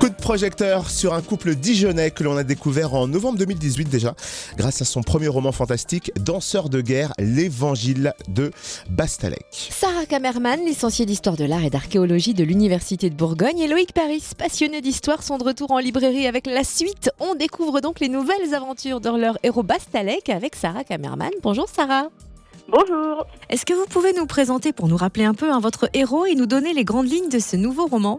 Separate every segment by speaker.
Speaker 1: Coup de projecteur sur un couple dijonnais que l'on a découvert en novembre 2018 déjà, grâce à son premier roman fantastique, Danseur de guerre, l'évangile de Bastalec.
Speaker 2: Sarah Kamerman, licenciée d'histoire de l'art et d'archéologie de l'Université de Bourgogne, et Loïc Paris, passionné d'histoire, sont de retour en librairie avec la suite. On découvre donc les nouvelles aventures de leur héros Bastalec avec Sarah Kamerman. Bonjour Sarah.
Speaker 3: Bonjour.
Speaker 2: Est-ce que vous pouvez nous présenter pour nous rappeler un peu hein, votre héros et nous donner les grandes lignes de ce nouveau roman?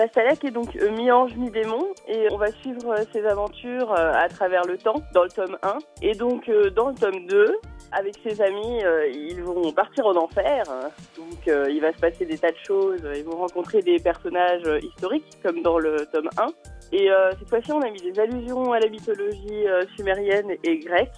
Speaker 3: Bastalek est donc euh, mi-ange, mi-démon, et on va suivre euh, ses aventures euh, à travers le temps, dans le tome 1. Et donc, dans le tome 2, avec ses amis, ils vont partir en enfer. Donc, il va se passer des tas de choses. Ils vont rencontrer des personnages historiques, comme dans le tome 1. Et cette fois-ci, on a mis des allusions à la mythologie sumérienne et grecque.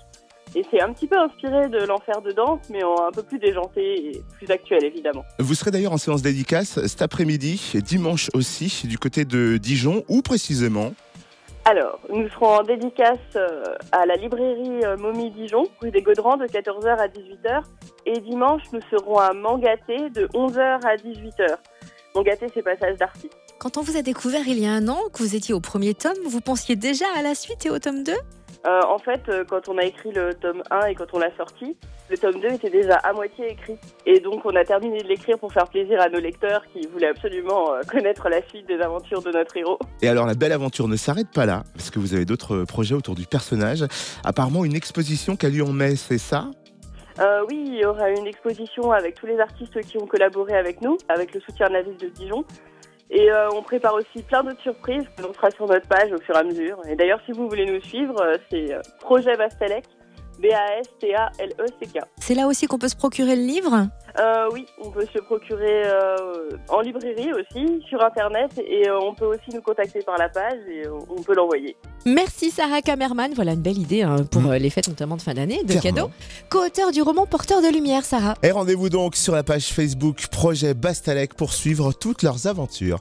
Speaker 3: Et c'est un petit peu inspiré de l'enfer de danse, mais un peu plus déjanté et plus actuel, évidemment.
Speaker 1: Vous serez d'ailleurs en séance dédicace cet après-midi, dimanche aussi, du côté de Dijon, où précisément
Speaker 3: alors, nous serons en dédicace euh, à la librairie euh, Momie Dijon, rue des Gaudrans, de 14h à 18h. Et dimanche, nous serons à Mangaté, de 11h à 18h. Mangaté, c'est passage d'artiste.
Speaker 2: Quand on vous a découvert il y a un an, que vous étiez au premier tome, vous pensiez déjà à la suite et au tome 2
Speaker 3: euh, en fait, euh, quand on a écrit le tome 1 et quand on l'a sorti, le tome 2 était déjà à moitié écrit. Et donc, on a terminé de l'écrire pour faire plaisir à nos lecteurs qui voulaient absolument euh, connaître la suite des aventures de notre héros.
Speaker 1: Et alors, la belle aventure ne s'arrête pas là, parce que vous avez d'autres projets autour du personnage. Apparemment, une exposition qui a lieu en mai, c'est ça?
Speaker 3: Oui, il y aura une exposition avec tous les artistes qui ont collaboré avec nous, avec le soutien de la ville de Dijon. Et euh, on prépare aussi plein d'autres surprises que l'on fera sur notre page au fur et à mesure. Et d'ailleurs, si vous voulez nous suivre, euh, c'est euh, Projet Bastalec, B-A-S-T-A-L-E-C-K.
Speaker 2: C'est là aussi qu'on peut se procurer le livre?
Speaker 3: Oui, on peut se procurer en librairie aussi, sur Internet, et on peut aussi nous contacter par la page et on peut l'envoyer.
Speaker 2: Merci Sarah Kamerman, voilà une belle idée hein, pour mmh. les fêtes notamment de fin d'année, de cadeaux. Co-auteur du roman Porteur de lumière, Sarah.
Speaker 1: Et rendez-vous donc sur la page Facebook Projet Bastalec pour suivre toutes leurs aventures.